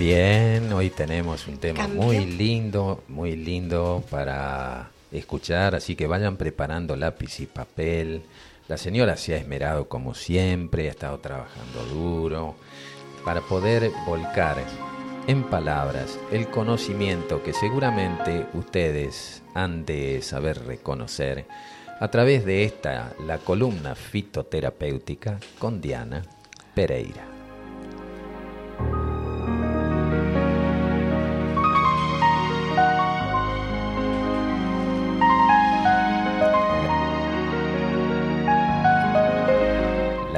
Bien, hoy tenemos un tema muy lindo, muy lindo para escuchar, así que vayan preparando lápiz y papel. La señora se ha esmerado como siempre, ha estado trabajando duro para poder volcar en palabras el conocimiento que seguramente ustedes han de saber reconocer a través de esta, la columna fitoterapéutica con Diana Pereira.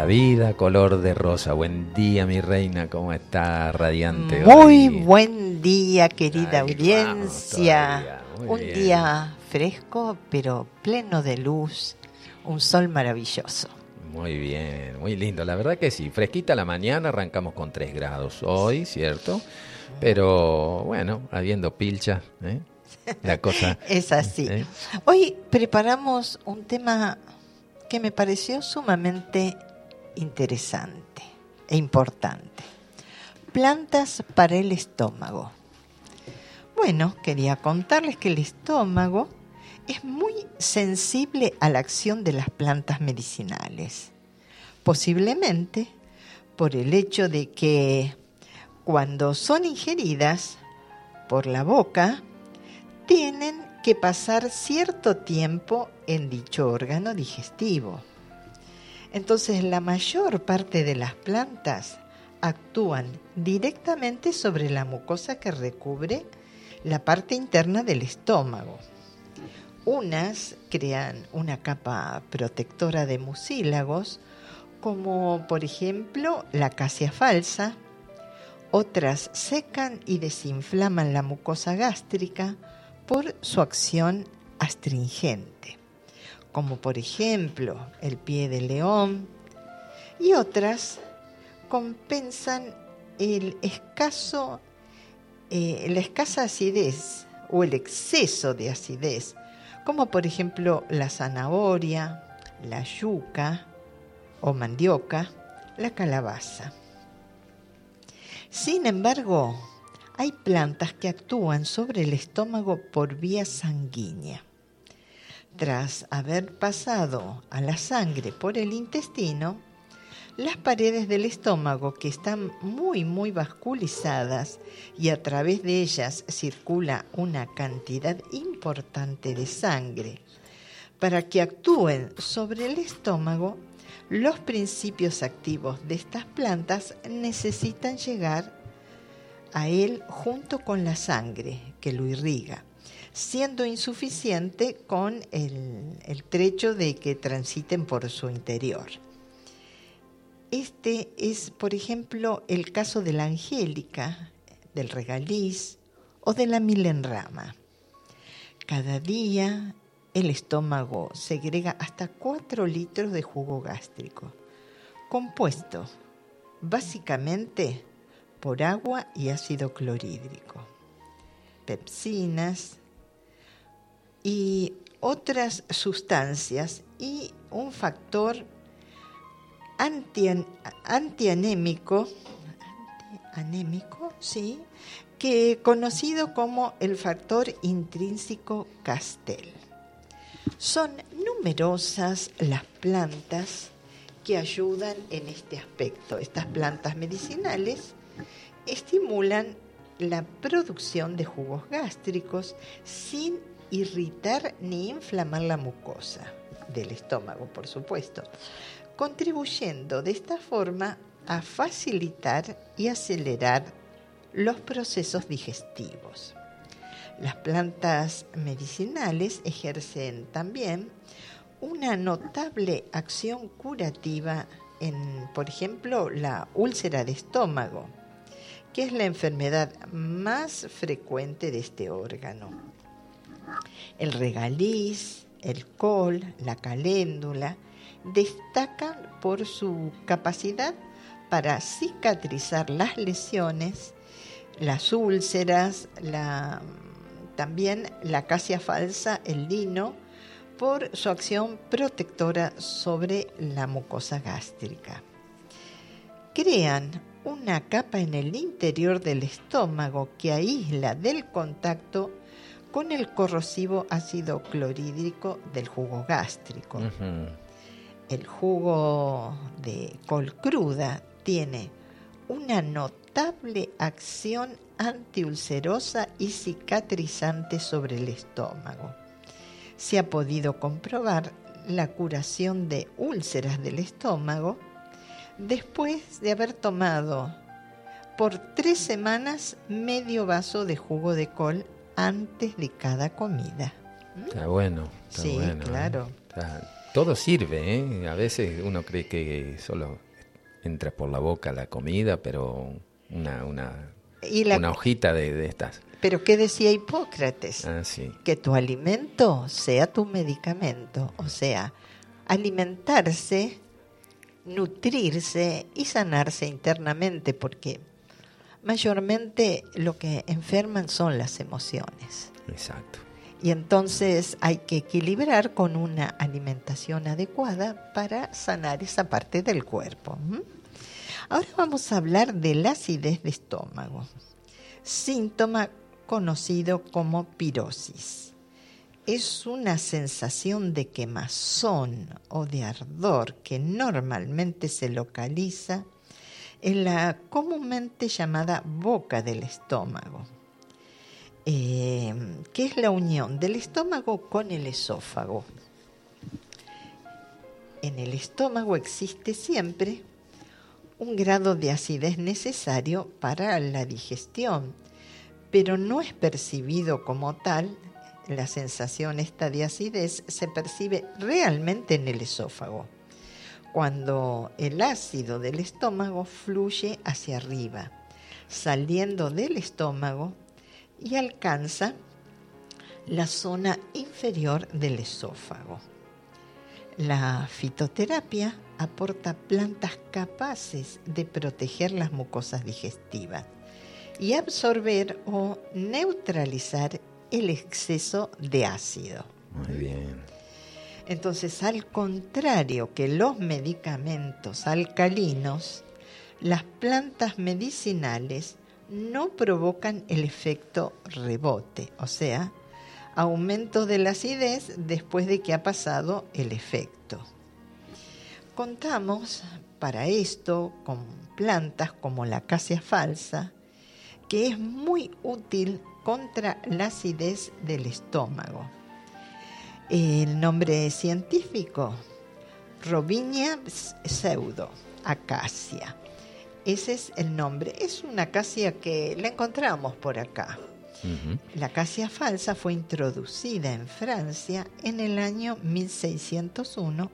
La vida color de rosa. Buen día, mi reina, ¿cómo está radiante? Muy buen día, querida audiencia. Un día fresco, pero pleno de luz, un sol maravilloso. Muy bien, muy lindo. La verdad que sí, fresquita la mañana, arrancamos con 3 grados hoy, ¿cierto? Pero bueno, habiendo pilcha, ¿eh? la cosa... es así. ¿eh? Hoy preparamos un tema que me pareció sumamente interesante e importante. Plantas para el estómago. Bueno, quería contarles que el estómago es muy sensible a la acción de las plantas medicinales, posiblemente por el hecho de que cuando son ingeridas por la boca, tienen que pasar cierto tiempo en dicho órgano digestivo. Entonces la mayor parte de las plantas actúan directamente sobre la mucosa que recubre la parte interna del estómago. Unas crean una capa protectora de mucílagos, como por ejemplo la acacia falsa, otras secan y desinflaman la mucosa gástrica por su acción astringente, como por ejemplo el pie de león, y otras compensan el escaso, eh, la escasa acidez o el exceso de acidez como por ejemplo la zanahoria, la yuca o mandioca, la calabaza. Sin embargo, hay plantas que actúan sobre el estómago por vía sanguínea. Tras haber pasado a la sangre por el intestino, las paredes del estómago, que están muy, muy vasculizadas y a través de ellas circula una cantidad importante de sangre, para que actúen sobre el estómago, los principios activos de estas plantas necesitan llegar a él junto con la sangre que lo irriga, siendo insuficiente con el, trecho de que transiten por su interior. Este es, por ejemplo, el caso de la angélica, del regaliz o de la milenrama. Cada día el estómago segrega hasta 4 litros de jugo gástrico, compuesto básicamente por agua y ácido clorhídrico, pepsinas y otras sustancias y un factor antianémico, anémico, sí, que conocido como el factor intrínseco Castel. Son numerosas las plantas que ayudan en este aspecto. Estas plantas medicinales estimulan la producción de jugos gástricos sin irritar ni inflamar la mucosa del estómago, por supuesto contribuyendo de esta forma a facilitar y acelerar los procesos digestivos. Las plantas medicinales ejercen también una notable acción curativa en, por ejemplo, la úlcera de estómago, que es la enfermedad más frecuente de este órgano. El regaliz, el col, la caléndula, destacan por su capacidad para cicatrizar las lesiones, las úlceras, también la acacia falsa, el lino, por su acción protectora sobre la mucosa gástrica. Crean una capa en el interior del estómago que aísla del contacto con el corrosivo ácido clorhídrico del jugo gástrico. El jugo de col cruda tiene una notable acción antiulcerosa y cicatrizante sobre el estómago. Se ha podido comprobar la curación de úlceras del estómago después de haber tomado por tres semanas medio vaso de jugo de col antes de cada comida. Está bueno. sí, ¿eh? claro. todo sirve, ¿eh? A veces uno cree que solo entra por la boca la comida, pero una, una, una hojita de, estas. Pero ¿qué decía Hipócrates? Ah, sí. Que tu alimento sea tu medicamento, o sea, alimentarse, nutrirse y sanarse internamente, porque mayormente lo que enferman son las emociones. Exacto. Y entonces hay que equilibrar con una alimentación adecuada para sanar esa parte del cuerpo. Ahora vamos a hablar de la acidez de estómago, síntoma conocido como pirosis. Es una sensación de quemazón o de ardor que normalmente se localiza en la comúnmente llamada boca del estómago, eh, que es la unión del estómago con el esófago. En el estómago existe siempre un grado de acidez necesario para la digestión, pero no es percibido como tal. La sensación esta de acidez se percibe realmente en el esófago cuando el ácido del estómago fluye hacia arriba, saliendo del estómago y alcanza la zona inferior del esófago. La fitoterapia aporta plantas capaces de proteger las mucosas digestivas y absorber o neutralizar el exceso de ácido. Muy bien. Entonces, al contrario que los medicamentos alcalinos, las plantas medicinales no provocan el efecto rebote, o sea, aumento de la acidez después de que ha pasado el efecto. Contamos para esto con plantas como la acacia falsa, que es muy útil contra la acidez del estómago el nombre científico, Robinia pseudo, acacia. Ese es el nombre. Es una acacia que la encontramos por acá. La acacia falsa fue introducida en Francia en el año 1601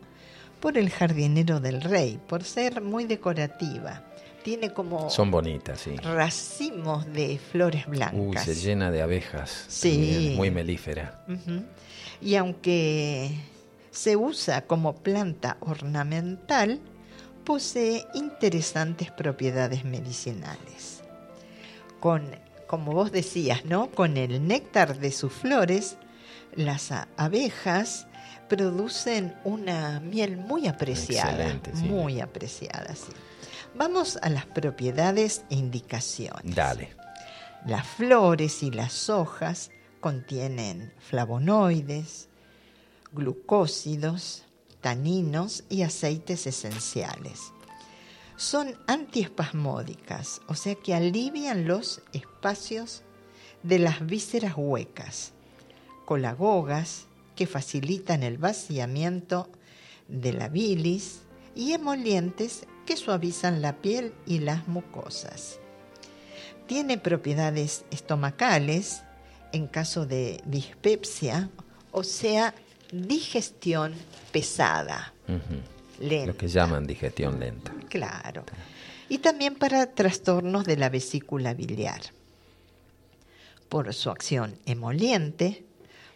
por el jardinero del rey, por ser muy decorativa. Tiene como... Son bonitas, sí. Racimos de flores blancas. Uy, se llena de abejas. Sí. muy melífera y aunque se usa como planta ornamental, posee interesantes propiedades medicinales. Con, como vos decías, ¿no? Con el néctar de sus flores, las abejas producen una miel muy apreciada, muy apreciada, sí. Vamos a las propiedades e indicaciones. Dale. Las flores y las hojas contienen flavonoides, glucósidos, taninos y aceites esenciales. Son antiespasmódicas, o sea que alivian los espacios de las vísceras huecas, colagogas que facilitan el vaciamiento de la bilis y emolientes que suavizan la piel y las mucosas. Tiene propiedades estomacales en caso de dispepsia, o sea, digestión pesada, lenta. Lo que llaman digestión lenta. Claro. Y también para trastornos de la vesícula biliar. Por su acción emoliente,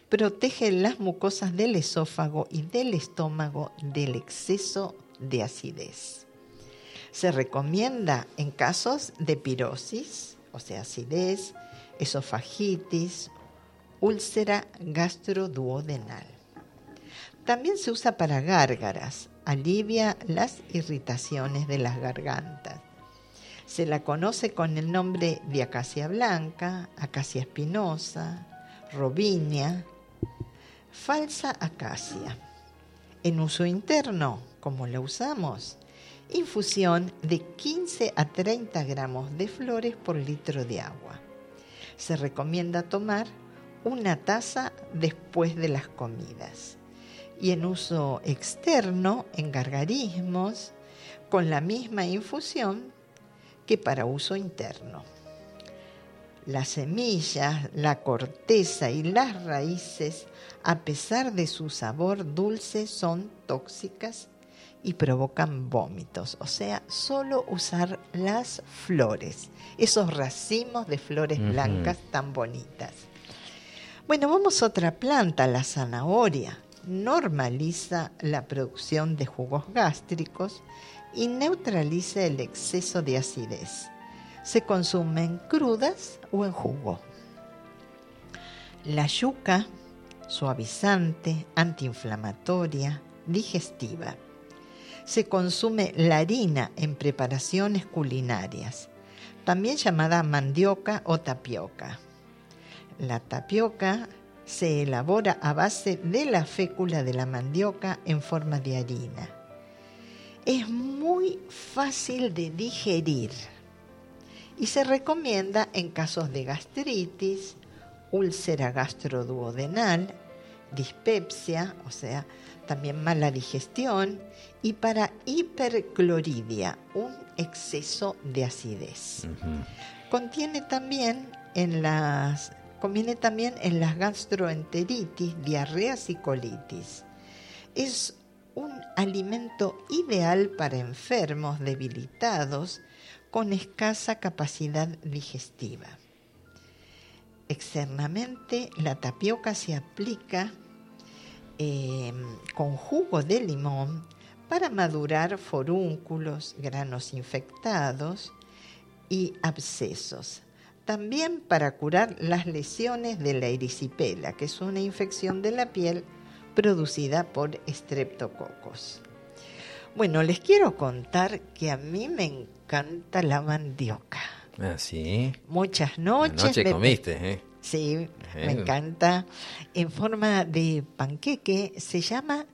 protege las mucosas del esófago y del estómago del exceso de acidez. Se recomienda en casos de pirosis, o sea, acidez, esofagitis, úlcera gastroduodenal. También se usa para gárgaras, alivia las irritaciones de las gargantas. Se la conoce con el nombre de acacia blanca, acacia espinosa, robinia, falsa acacia. En uso interno, como la usamos, infusión de 15 a 30 gramos de flores por litro de agua. Se recomienda tomar una taza después de las comidas. Y en uso externo, en gargarismos, con la misma infusión que para uso interno. Las semillas, la corteza y las raíces, a pesar de su sabor dulce, son tóxicas y provocan vómitos. O sea, solo usar las flores, esos racimos de flores blancas tan bonitas. Bueno, vamos a otra planta, la zanahoria. Normaliza la producción de jugos gástricos y neutraliza el exceso de acidez. Se consumen crudas o en jugo. La yuca, suavizante, antiinflamatoria, digestiva. Se consume la harina en preparaciones culinarias, también llamada mandioca o tapioca. La tapioca se elabora a base de la fécula de la mandioca en forma de harina es muy fácil de digerir y se recomienda en casos de gastritis, úlcera gastroduodenal, dispepsia, o sea, también mala digestión, y para hipercloridia, un exceso de acidez. Contiene también en las conviene también en las gastroenteritis, diarreas y colitis. Es un alimento ideal para enfermos debilitados con escasa capacidad digestiva. Externamente, la tapioca se aplica em, con jugo de limón para madurar forúnculos, granos infectados y abscesos. También para curar las lesiones de la erisipela, que es una infección de la piel producida por estreptococos. Bueno, les quiero contar que a mí me encanta la mandioca. Ah, sí. Muchas noches. Anoche comiste, ¿eh? Sí, me encanta. En forma de panqueque, se llama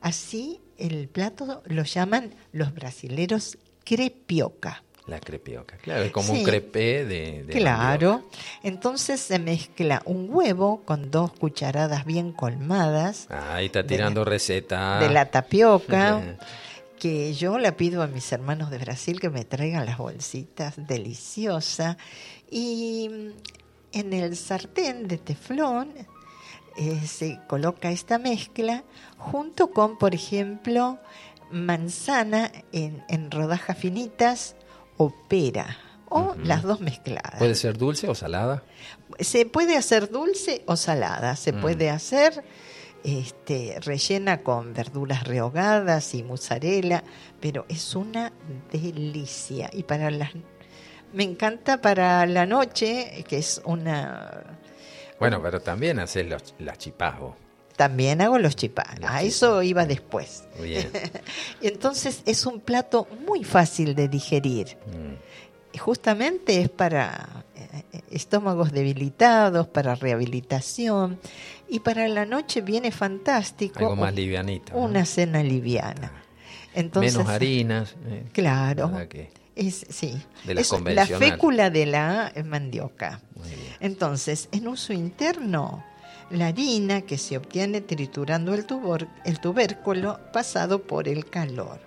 así el plato, lo llaman los brasileros crepioca. La crepioca, claro, es como un crepé de, Claro, entonces se mezcla un huevo con dos cucharadas bien colmadas. Ah, ahí está tirando receta. De la tapioca, que yo la pido a mis hermanos de Brasil que me traigan las bolsitas, deliciosa. Y en el sartén de teflón eh, se coloca esta mezcla junto con, por ejemplo, manzana en, en rodajas finitas, o pera, o las dos mezcladas. ¿Puede ser dulce o salada? Se puede hacer dulce o salada, se mm. puede hacer este, rellena con verduras rehogadas y mozzarella, pero es una delicia. Y para las me encanta para la noche, que es una Bueno, pero también haces los, las También hago los chipás. A eso iba después. Bien. Entonces es un plato muy fácil de digerir. Mm. Justamente es para eh, estómagos debilitados, para rehabilitación. Y para la noche viene fantástico. Algo más livianito. Una cena liviana. Ah. Entonces, Menos harinas. Eh, claro. Es, sí. es la fécula de la mandioca. Entonces, en uso interno, la harina que se obtiene triturando el, el tubérculo pasado por el calor.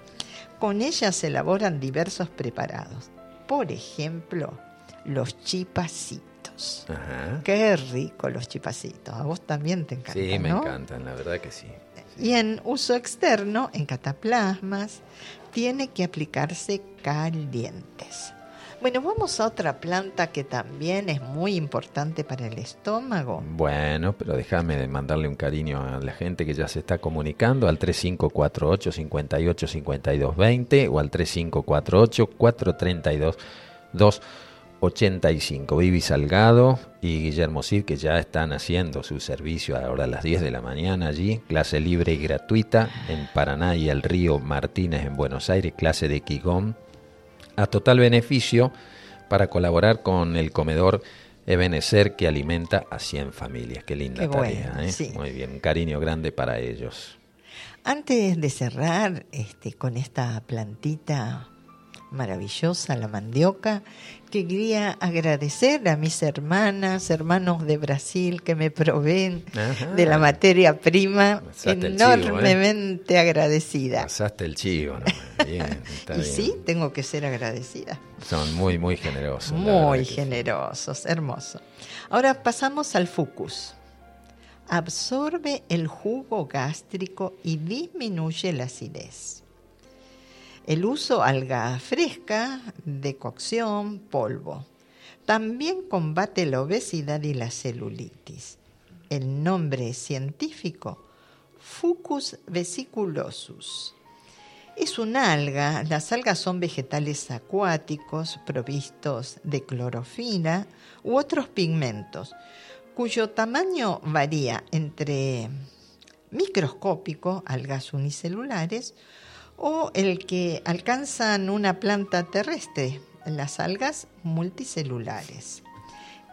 Con ella se elaboran diversos preparados. Por ejemplo, los chipacitos. Qué rico los chipacitos. A vos también te encantan. Sí, me encantan, la verdad que sí. Y en uso externo, en cataplasmas, tiene que aplicarse calientes. Bueno, vamos a otra planta que también es muy importante para el estómago. Bueno, pero déjame mandarle un cariño a la gente que ya se está comunicando al 3548 58 52 20 o al 3548 432 285. Vivi Salgado y Guillermo Cid que ya están haciendo su servicio ahora a las 10 de la mañana allí, clase libre y gratuita en Paraná y el Río Martínez en Buenos Aires, clase de Quigón a total beneficio para colaborar con el comedor Ebenecer que alimenta a 100 familias. Qué linda tarea, ¿eh? Muy bien, un cariño grande para ellos. Antes de cerrar este, con esta plantita maravillosa, la mandioca, quería agradecer a mis hermanas, hermanos de Brasil que me proveen de la materia prima, ¿eh? enormemente agradecida. Pasaste el chivo, ¿no? Bien, y sí, tengo que ser agradecida. Son muy, muy generosos. Muy generosos, hermoso. Ahora pasamos al fucus. Absorbe el jugo gástrico y disminuye la acidez. El uso alga fresca, de cocción, polvo. También combate la obesidad y la celulitis. El nombre científico, Fucus vesiculosus. Es una alga, las algas son vegetales acuáticos provistos de clorofila u otros pigmentos, cuyo tamaño varía entre microscópico, algas unicelulares, o el que alcanzan una planta terrestre, las algas multicelulares.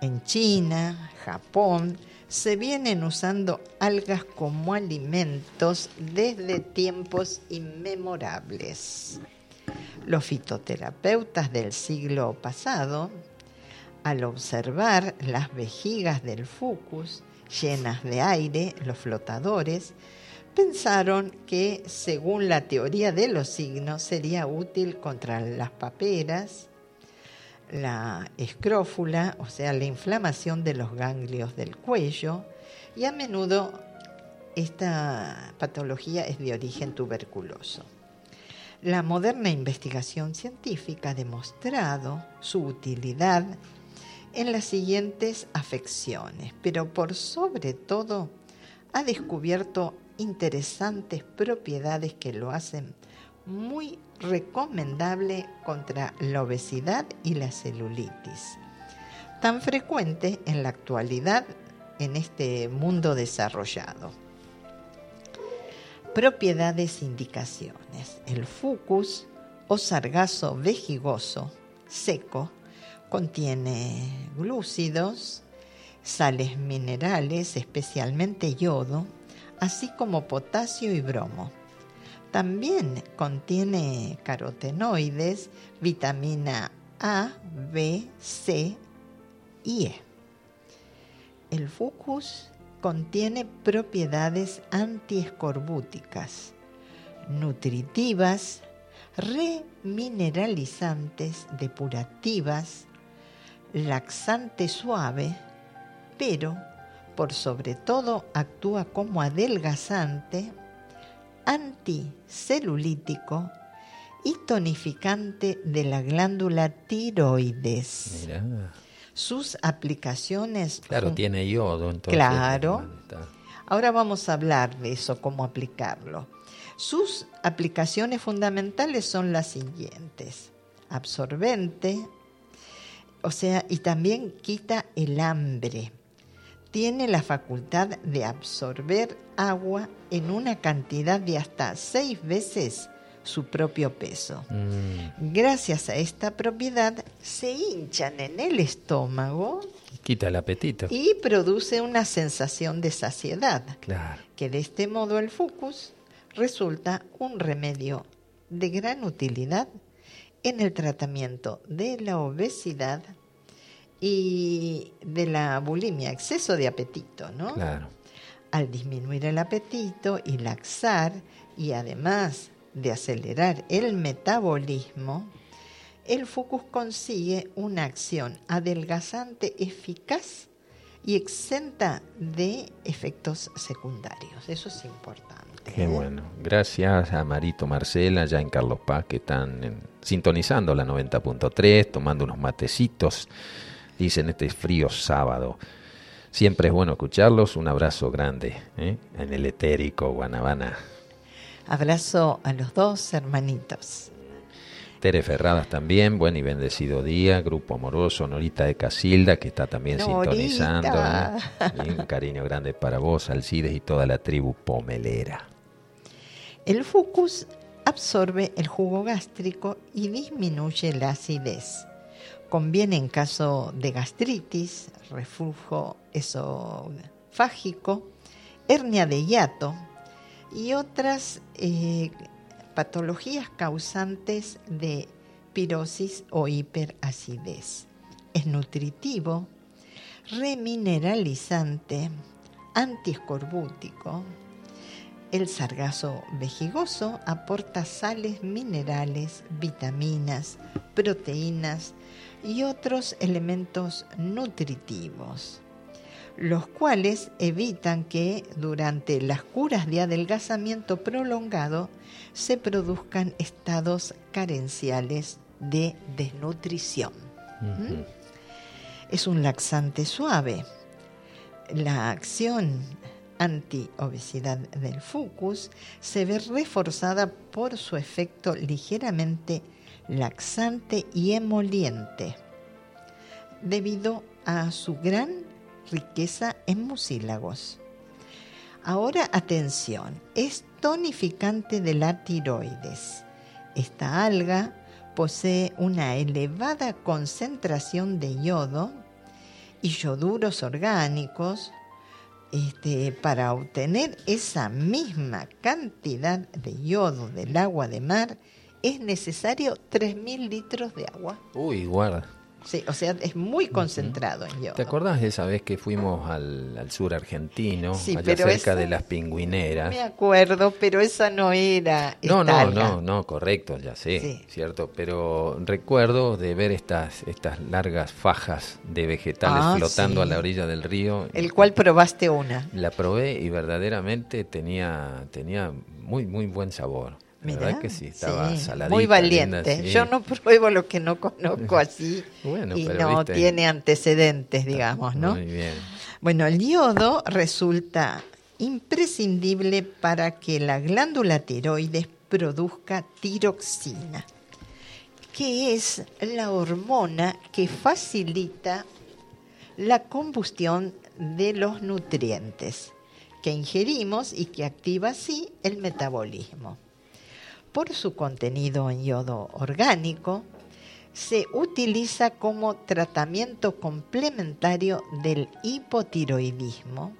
En China, Japón, se vienen usando algas como alimentos desde tiempos inmemorables. Los fitoterapeutas del siglo pasado, al observar las vejigas del fucus llenas de aire, los flotadores, pensaron que, según la teoría de los signos, sería útil contra las paperas, la escrófula, o sea, la inflamación de los ganglios del cuello, y a menudo esta patología es de origen tuberculoso. La moderna investigación científica ha demostrado su utilidad en las siguientes afecciones, pero por sobre todo ha descubierto interesantes propiedades que lo hacen muy recomendable contra la obesidad y la celulitis, tan frecuente en la actualidad en este mundo desarrollado. Propiedades e indicaciones. El fucus o sargazo vejigoso seco contiene glúcidos, sales minerales, especialmente yodo, así como potasio y bromo. También contiene carotenoides, vitamina A, B, C y E. El fucus contiene propiedades antiescorbúticas, nutritivas, remineralizantes, depurativas, laxante suave, pero por sobre todo actúa como adelgazante, anticelulítico y tonificante de la glándula tiroides. Sus aplicaciones. Claro, tiene yodo, entonces. Claro. Ahora vamos a hablar de eso, cómo aplicarlo. Sus aplicaciones fundamentales son las siguientes: absorbente, o sea, y también quita el hambre tiene la facultad de absorber agua en una cantidad de hasta seis veces su propio peso. Mm. Gracias a esta propiedad se hinchan en el estómago. Quita el apetito. Y produce una sensación de saciedad. Claro. Que de este modo el fucus resulta un remedio de gran utilidad en el tratamiento de la obesidad y de la bulimia, exceso de apetito, ¿no? Claro. Al disminuir el apetito y laxar y además de acelerar el metabolismo, el fucus consigue una acción adelgazante eficaz y exenta de efectos secundarios. Eso es importante. Qué ¿eh? bueno. Gracias a Marito Marcela, ya en Carlos Paz, que están sintonizando la 90.3, tomando unos matecitos dicen este frío sábado. Siempre es bueno escucharlos. Un abrazo grande ¿eh? en el etérico Guanabana. Abrazo a los dos hermanitos. Tere Ferradas también, buen y bendecido día. Grupo Amoroso, Norita de Casilda, que está también sintonizando. ¿eh? un cariño grande para vos, Alcides y toda la tribu pomelera. El Fucus absorbe el jugo gástrico y disminuye la acidez. Conviene en caso de gastritis, reflujo esofágico, hernia de hiato y otras eh, patologías causantes de pirosis o hiperacidez. Es nutritivo, remineralizante, antiescorbútico. El sargazo vejigoso aporta sales minerales, vitaminas, proteínas y otros elementos nutritivos, los cuales evitan que durante las curas de adelgazamiento prolongado se produzcan estados carenciales de desnutrición. ¿Mm? Es un laxante suave. La acción antiobesidad del fucus se ve reforzada por su efecto ligeramente laxante y emoliente, debido a su gran riqueza en mucílagos. Ahora atención, es tonificante de la tiroides. Esta alga posee una elevada concentración de yodo y yoduros orgánicos. Este, para obtener esa misma cantidad de yodo del agua de mar es necesario 3.000 litros de agua. Uy, guarda. Sí, o sea, es muy concentrado en yodo. ¿Te acordás de esa vez que fuimos al, sur argentino, allá cerca de las pingüineras? Me acuerdo, pero esa no era. No, no, no, no, correcto, ya sé, cierto. Pero recuerdo de ver estas, estas largas fajas de vegetales ah, flotando a la orilla del río. El cual probaste una. La probé y verdaderamente tenía, tenía muy, muy buen sabor. ¿Verdad que sí? Estaba Muy valiente. Yo no pruebo lo que no conozco así y no tiene antecedentes, digamos, ¿no? Muy bien. Bueno, el yodo resulta imprescindible para que la glándula tiroides produzca tiroxina, que es la hormona que facilita la combustión de los nutrientes que ingerimos y que activa así el metabolismo por su contenido en yodo orgánico, se utiliza como tratamiento complementario del hipotiroidismo,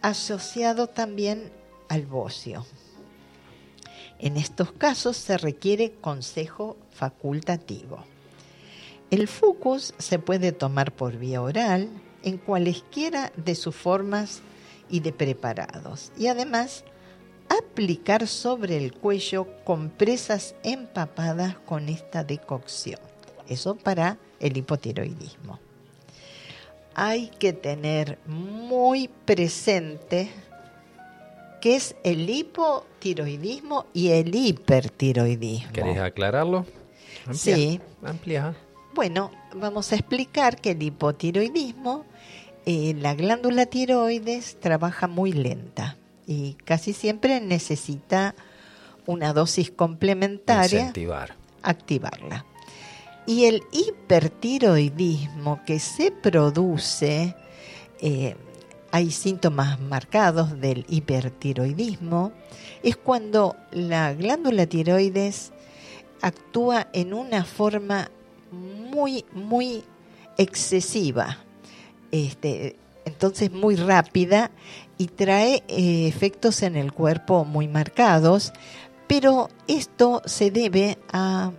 asociado también al bocio. En estos casos se requiere consejo facultativo. El fucus se puede tomar por vía oral en cualesquiera de sus formas y de preparados y además aplicar sobre el cuello compresas empapadas con esta decocción. Eso para el hipotiroidismo. Hay que tener muy presente qué es el hipotiroidismo y el hipertiroidismo. ¿Querés aclararlo? sí. Bueno, vamos a explicar que el hipotiroidismo, eh, la glándula tiroides trabaja muy lenta y casi siempre necesita una dosis complementaria. Activarla. Y el hipertiroidismo que se produce, eh, hay síntomas marcados del hipertiroidismo, es cuando la glándula tiroides actúa en una forma muy, muy excesiva. Este, entonces muy rápida y trae eh, efectos en el cuerpo muy marcados, pero esto se debe a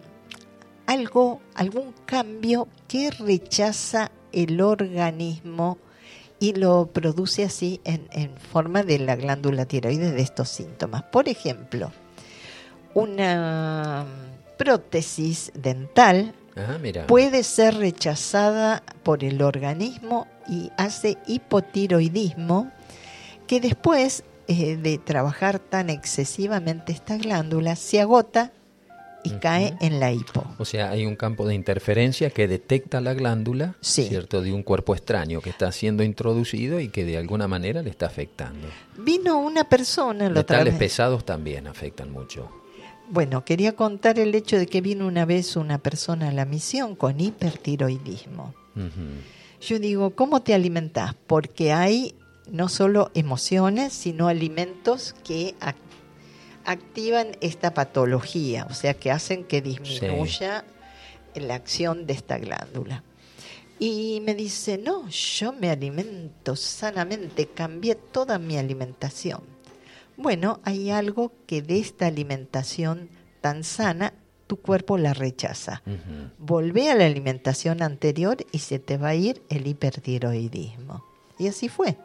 algo, algún cambio que rechaza el organismo y lo produce así en, en forma de la glándula tiroides de estos síntomas. Por ejemplo, una prótesis dental puede ser rechazada por el organismo y hace hipotiroidismo que después eh, de trabajar tan excesivamente esta glándula se agota y cae en la hipo. O sea, hay un campo de interferencia que detecta la glándula, ¿cierto? De un cuerpo extraño que está siendo introducido y que de alguna manera le está afectando. Vino una persona... Los Metales pesados también afectan mucho. Bueno, quería contar el hecho de que vino una vez una persona a la misión con hipertiroidismo. Yo digo, ¿cómo te alimentas? Porque hay no solo emociones, sino alimentos que activan esta patología, o sea que hacen que disminuya la acción de esta glándula. Y me dice, no, yo me alimento sanamente, cambié toda mi alimentación. Bueno, hay algo que de esta alimentación tan sana tu cuerpo la rechaza. Volvé a la alimentación anterior y se te va a ir el hipertiroidismo. Y así fue.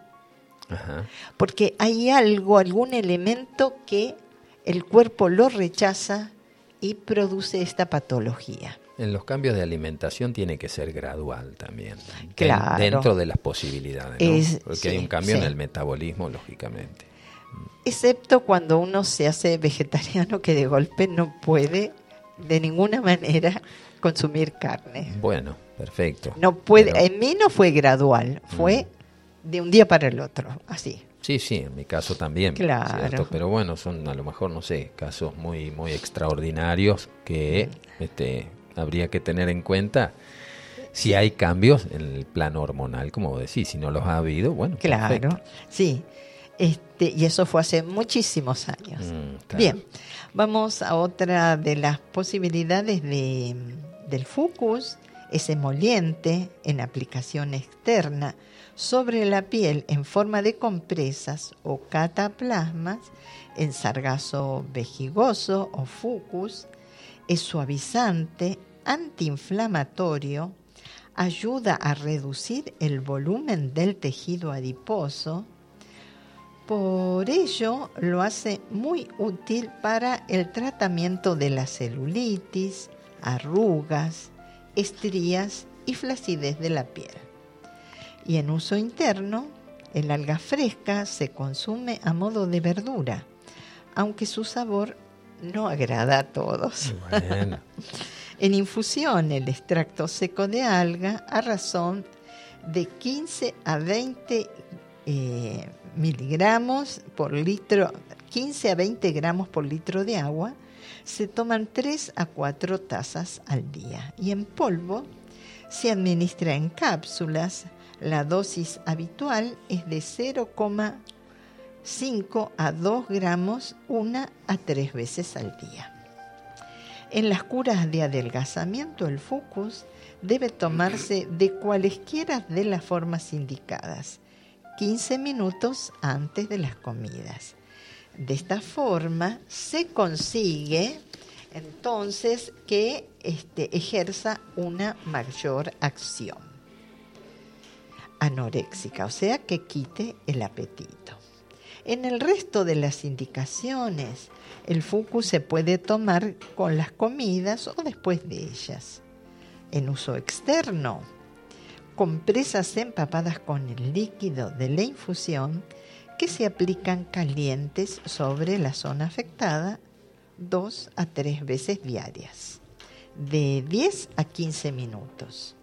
Porque hay algo, algún elemento que el cuerpo lo rechaza y produce esta patología. En los cambios de alimentación tiene que ser gradual también. Claro. Dentro de las posibilidades, Porque hay un cambio en el metabolismo, lógicamente. Excepto cuando uno se hace vegetariano que de golpe no puede de ninguna manera consumir carne. Bueno, perfecto. No puede, en mí no fue gradual, fue mm. De un día para el otro, así. Sí, sí, en mi caso también. Claro. Pero bueno, son a lo mejor, no sé, casos muy, muy extraordinarios que mm. este, habría que tener en cuenta si hay cambios en el plano hormonal, como decís, si no los ha habido, bueno. Claro, sí. Este, y eso fue hace muchísimos años. Mm, Bien, vamos a otra de las posibilidades de, del fucus, es emoliente en aplicación externa sobre la piel en forma de compresas o cataplasmas en sargazo vejigoso o fucus, es suavizante, antiinflamatorio, ayuda a reducir el volumen del tejido adiposo, por ello lo hace muy útil para el tratamiento de la celulitis, arrugas, estrías y flacidez de la piel. Y en uso interno, el alga fresca se consume a modo de verdura, aunque su sabor no agrada a todos. en infusión, el extracto seco de alga a razón de 15 a 20 eh, miligramos por litro, 15 a 20 gramos por litro de agua, se toman 3 a 4 tazas al día. Y en polvo se administra en cápsulas. La dosis habitual es de 0,5 a 2 gramos una a tres veces al día. En las curas de adelgazamiento, el fucus debe tomarse de cualesquiera de las formas indicadas 15 minutos antes de las comidas. De esta forma se consigue entonces que este, ejerza una mayor acción anoréxica, o sea, que quite el apetito. En el resto de las indicaciones, el fucus se puede tomar con las comidas o después de ellas. En uso externo, compresas empapadas con el líquido de la infusión que se aplican calientes sobre la zona afectada dos a tres veces diarias, de 10 a 15 minutos.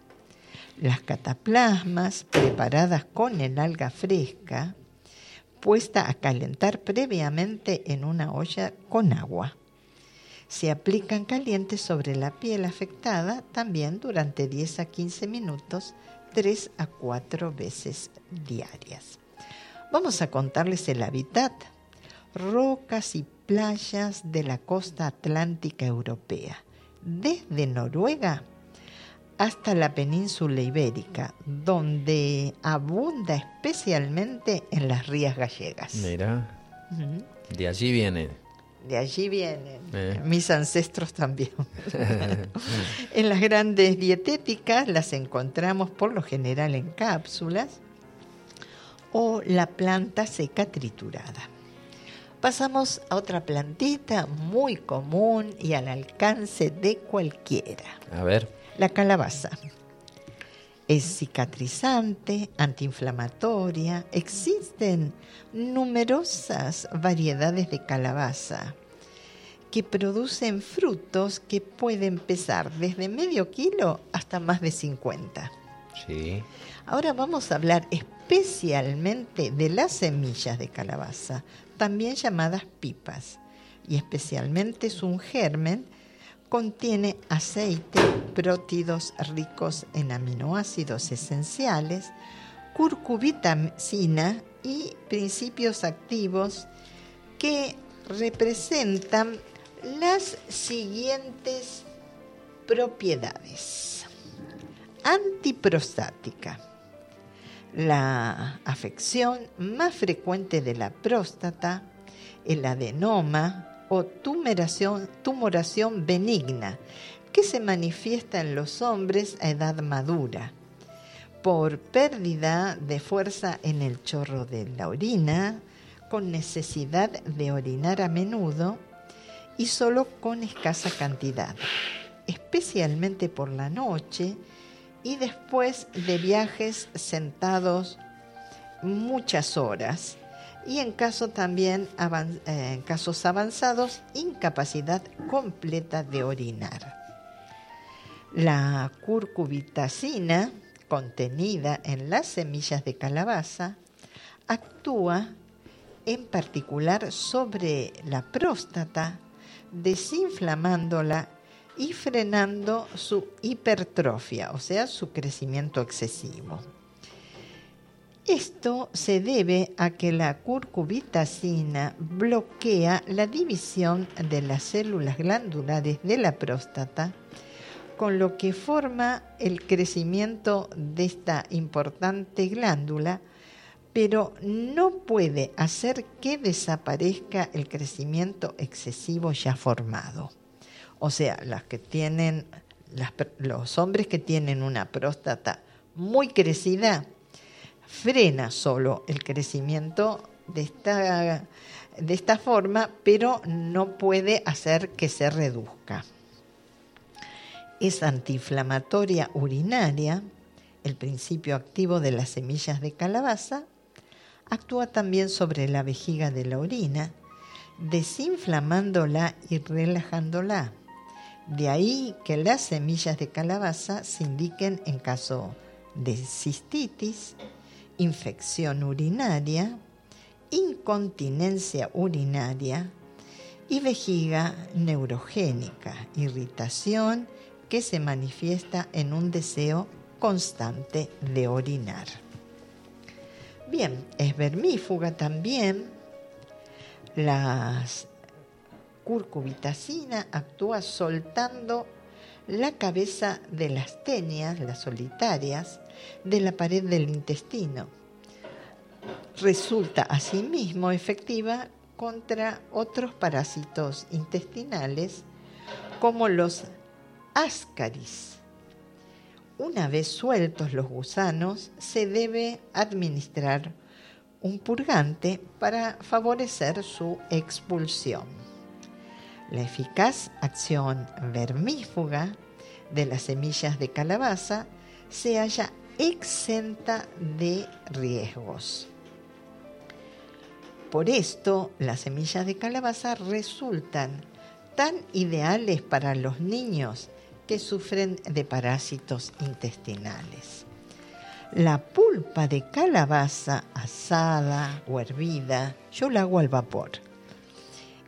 Las cataplasmas preparadas con el alga fresca, puesta a calentar previamente en una olla con agua. Se aplican calientes sobre la piel afectada también durante 10 a 15 minutos tres a cuatro veces diarias. Vamos a contarles el hábitat. Rocas y playas de la costa atlántica europea, desde Noruega hasta la península ibérica, donde abunda especialmente en las rías gallegas. Mira, de allí viene de allí vienen eh. mis ancestros también. en las grandes dietéticas las encontramos por lo general en cápsulas o la planta seca triturada. Pasamos a otra plantita muy común y al alcance de cualquiera. A ver. La calabaza. Es cicatrizante, antiinflamatoria. Existen numerosas variedades de calabaza que producen frutos que pueden pesar desde medio kilo hasta más de 50. Sí. Ahora vamos a hablar especialmente de las semillas de calabaza, también llamadas pipas, y especialmente su germen contiene aceite, prótidos ricos en aminoácidos esenciales, curcubitamina y principios activos que representan las siguientes propiedades. Antiprostática. La afección más frecuente de la próstata, el adenoma o tumoración, tumoración benigna, que se manifiesta en los hombres a edad madura por pérdida de fuerza en el chorro de la orina, con necesidad de orinar a menudo y solo con escasa cantidad, especialmente por la noche y después de viajes sentados muchas horas y en caso también eh, casos avanzados incapacidad completa de orinar. La curcubitacina contenida en las semillas de calabaza actúa en particular sobre la próstata, desinflamándola y frenando su hipertrofia, o sea, su crecimiento excesivo. Esto se debe a que la curcubitacina bloquea la división de las células glandulares de la próstata, con lo que forma el crecimiento de esta importante glándula, pero no puede hacer que desaparezca el crecimiento excesivo ya formado. O sea, que tienen, los hombres que tienen una próstata muy crecida, frena solo el crecimiento de esta, de esta forma, pero no puede hacer que se reduzca. Es antiinflamatoria urinaria, el principio activo de las semillas de calabaza, actúa también sobre la vejiga de la orina, desinflamándola y relajándola. De ahí que las semillas de calabaza se indiquen en caso de cistitis, infección urinaria, incontinencia urinaria y vejiga neurogénica, irritación que se manifiesta en un deseo constante de orinar. Bien, es vermífuga también. La curcubitacina actúa soltando la cabeza de las tenias, las solitarias, de la pared del intestino. Resulta asimismo efectiva contra otros parásitos intestinales como los ascaris. Una vez sueltos los gusanos, se debe administrar un purgante para favorecer su expulsión. La eficaz acción vermífuga de las semillas de calabaza se halla exenta de riesgos. Por esto, las semillas de calabaza resultan tan ideales para los niños que sufren de parásitos intestinales. La pulpa de calabaza asada o hervida, yo la hago al vapor.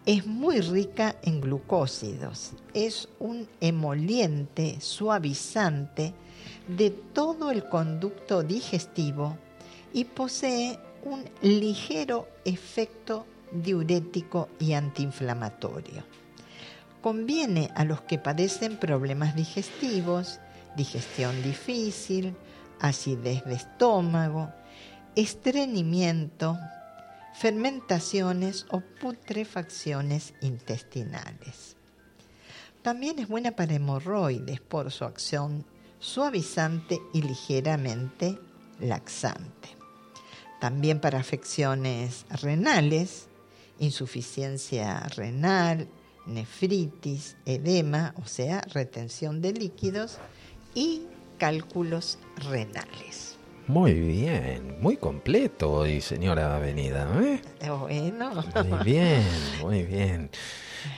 Es muy rica en glucósidos, es un emoliente suavizante de todo el conducto digestivo y posee un ligero efecto diurético y antiinflamatorio. Conviene a los que padecen problemas digestivos, digestión difícil, acidez de estómago, estreñimiento, fermentaciones o putrefacciones intestinales. También es buena para hemorroides por su acción suavizante y ligeramente laxante. También para afecciones renales, insuficiencia renal, nefritis, edema, o sea, retención de líquidos y cálculos renales. Muy bien, muy completo hoy, señora Avenida. ¿eh? Bueno. Muy bien, muy bien.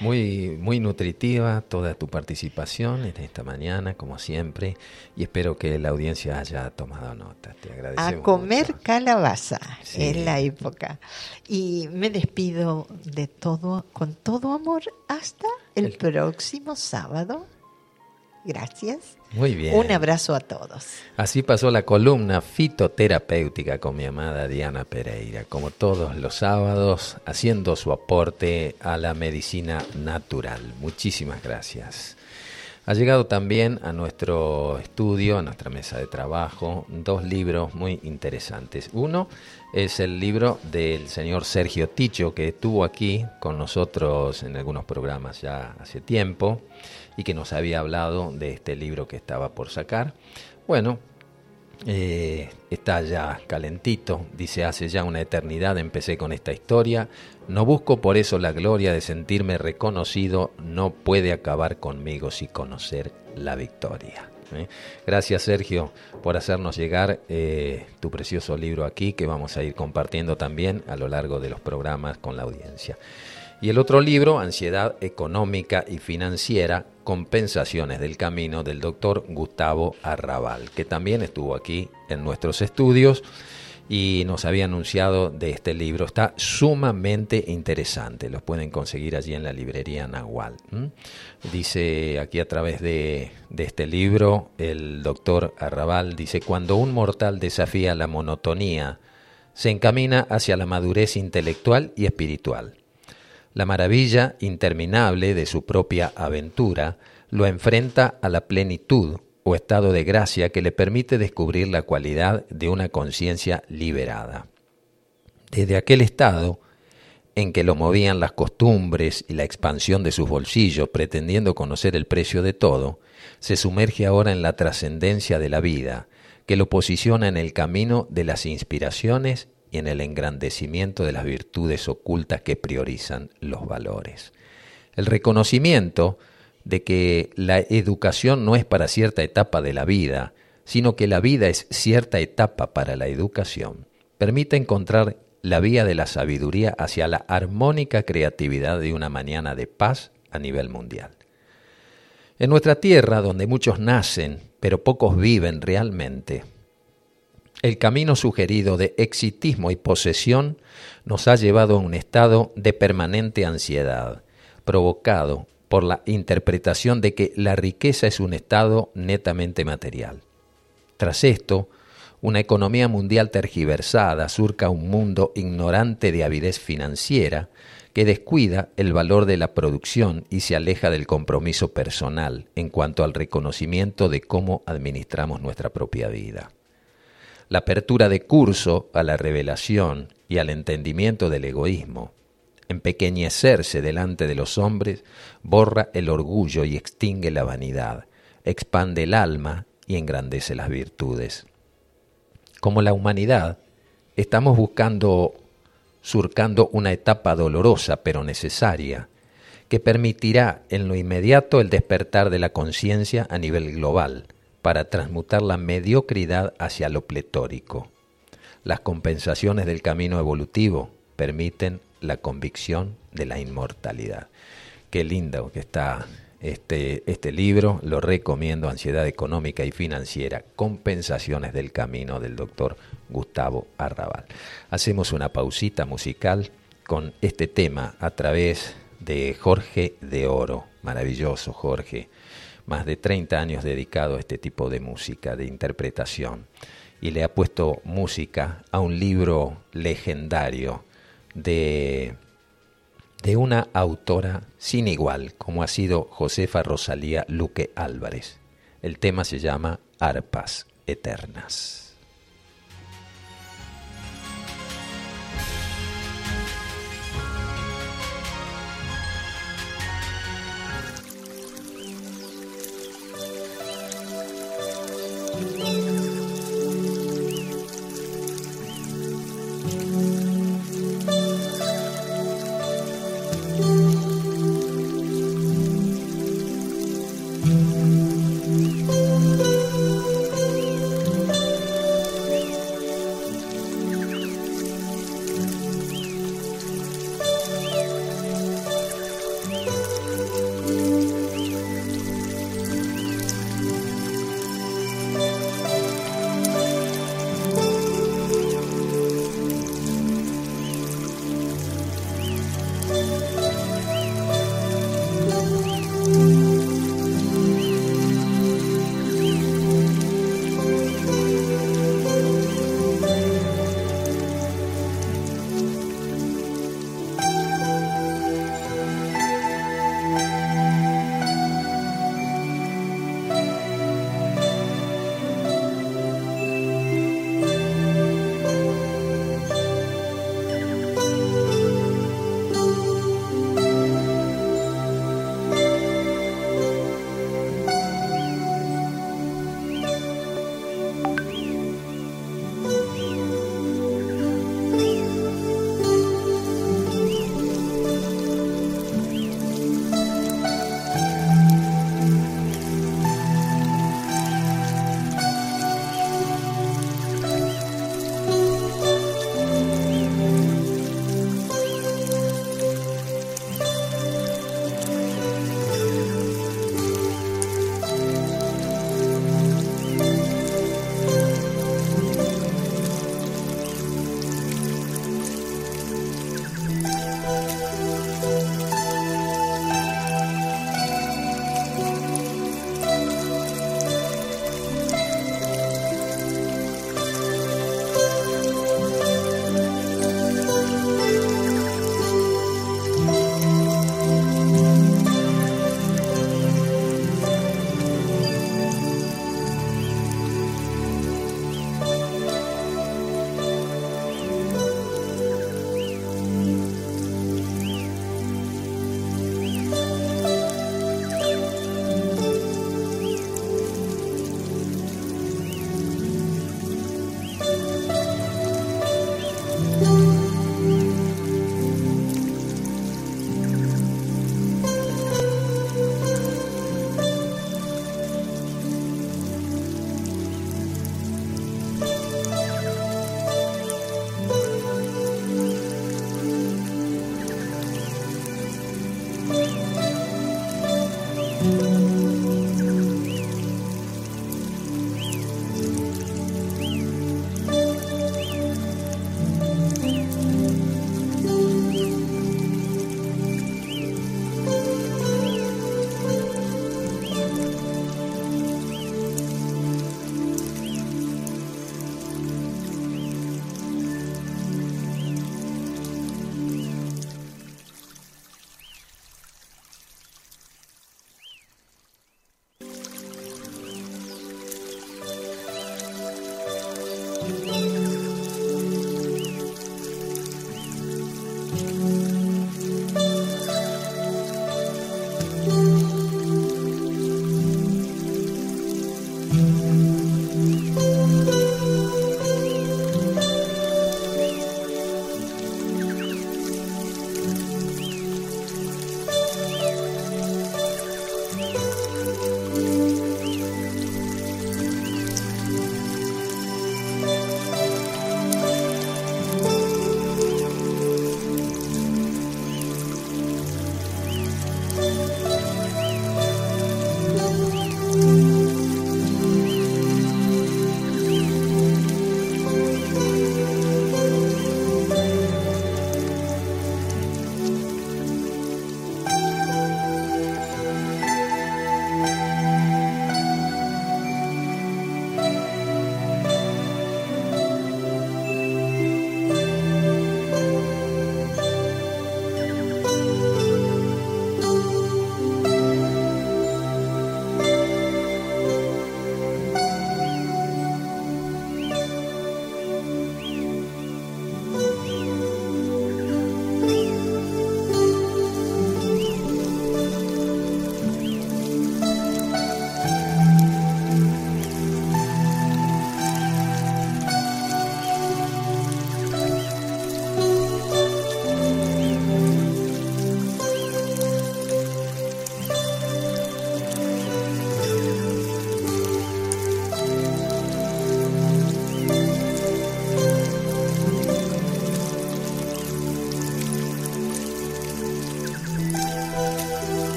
Muy, muy nutritiva toda tu participación en esta mañana, como siempre, y espero que la audiencia haya tomado nota. Te agradecemos. A comer calabaza en la época. Y me despido de todo, con todo amor, hasta el próximo sábado. Gracias. Muy bien. Un abrazo a todos. Así pasó la columna fitoterapéutica con mi amada Diana Pereira, como todos los sábados, haciendo su aporte a la medicina natural. Muchísimas gracias. Ha llegado también a nuestro estudio, a nuestra mesa de trabajo, dos libros muy interesantes. Uno es el libro del señor Sergio Ticho, que estuvo aquí con nosotros en algunos programas ya hace tiempo y que nos había hablado de este libro que estaba por sacar. Bueno, eh, está ya calentito, dice, hace ya una eternidad empecé con esta historia, no busco por eso la gloria de sentirme reconocido, no puede acabar conmigo si conocer la victoria. ¿eh? Gracias Sergio por hacernos llegar eh, tu precioso libro aquí que vamos a ir compartiendo también a lo largo de los programas con la audiencia. Y el otro libro, Ansiedad Económica y Financiera, Compensaciones del Camino, del doctor Gustavo Arrabal, que también estuvo aquí en nuestros estudios y nos había anunciado de este libro. Está sumamente interesante, los pueden conseguir allí en la librería Nahual. Dice aquí a través de, de este libro, el doctor Arrabal dice, cuando un mortal desafía la monotonía, se encamina hacia la madurez intelectual y espiritual la maravilla interminable de su propia aventura lo enfrenta a la plenitud o estado de gracia que le permite descubrir la cualidad de una conciencia liberada. Desde aquel estado, en que lo movían las costumbres y la expansión de sus bolsillos, pretendiendo conocer el precio de todo, se sumerge ahora en la trascendencia de la vida, que lo posiciona en el camino de las inspiraciones en el engrandecimiento de las virtudes ocultas que priorizan los valores. El reconocimiento de que la educación no es para cierta etapa de la vida, sino que la vida es cierta etapa para la educación, permite encontrar la vía de la sabiduría hacia la armónica creatividad de una mañana de paz a nivel mundial. En nuestra tierra, donde muchos nacen, pero pocos viven realmente, el camino sugerido de exitismo y posesión nos ha llevado a un estado de permanente ansiedad, provocado por la interpretación de que la riqueza es un estado netamente material. Tras esto, una economía mundial tergiversada surca un mundo ignorante de avidez financiera que descuida el valor de la producción y se aleja del compromiso personal en cuanto al reconocimiento de cómo administramos nuestra propia vida. La apertura de curso a la revelación y al entendimiento del egoísmo, empequeñecerse delante de los hombres, borra el orgullo y extingue la vanidad, expande el alma y engrandece las virtudes. Como la humanidad, estamos buscando, surcando una etapa dolorosa pero necesaria, que permitirá en lo inmediato el despertar de la conciencia a nivel global, para transmutar la mediocridad hacia lo pletórico. Las compensaciones del camino evolutivo permiten la convicción de la inmortalidad. Qué lindo que está este, este libro, lo recomiendo, Ansiedad Económica y Financiera, Compensaciones del Camino del doctor Gustavo Arrabal. Hacemos una pausita musical con este tema a través de Jorge de Oro. Maravilloso, Jorge más de 30 años dedicado a este tipo de música, de interpretación, y le ha puesto música a un libro legendario de, de una autora sin igual, como ha sido Josefa Rosalía Luque Álvarez. El tema se llama Arpas Eternas.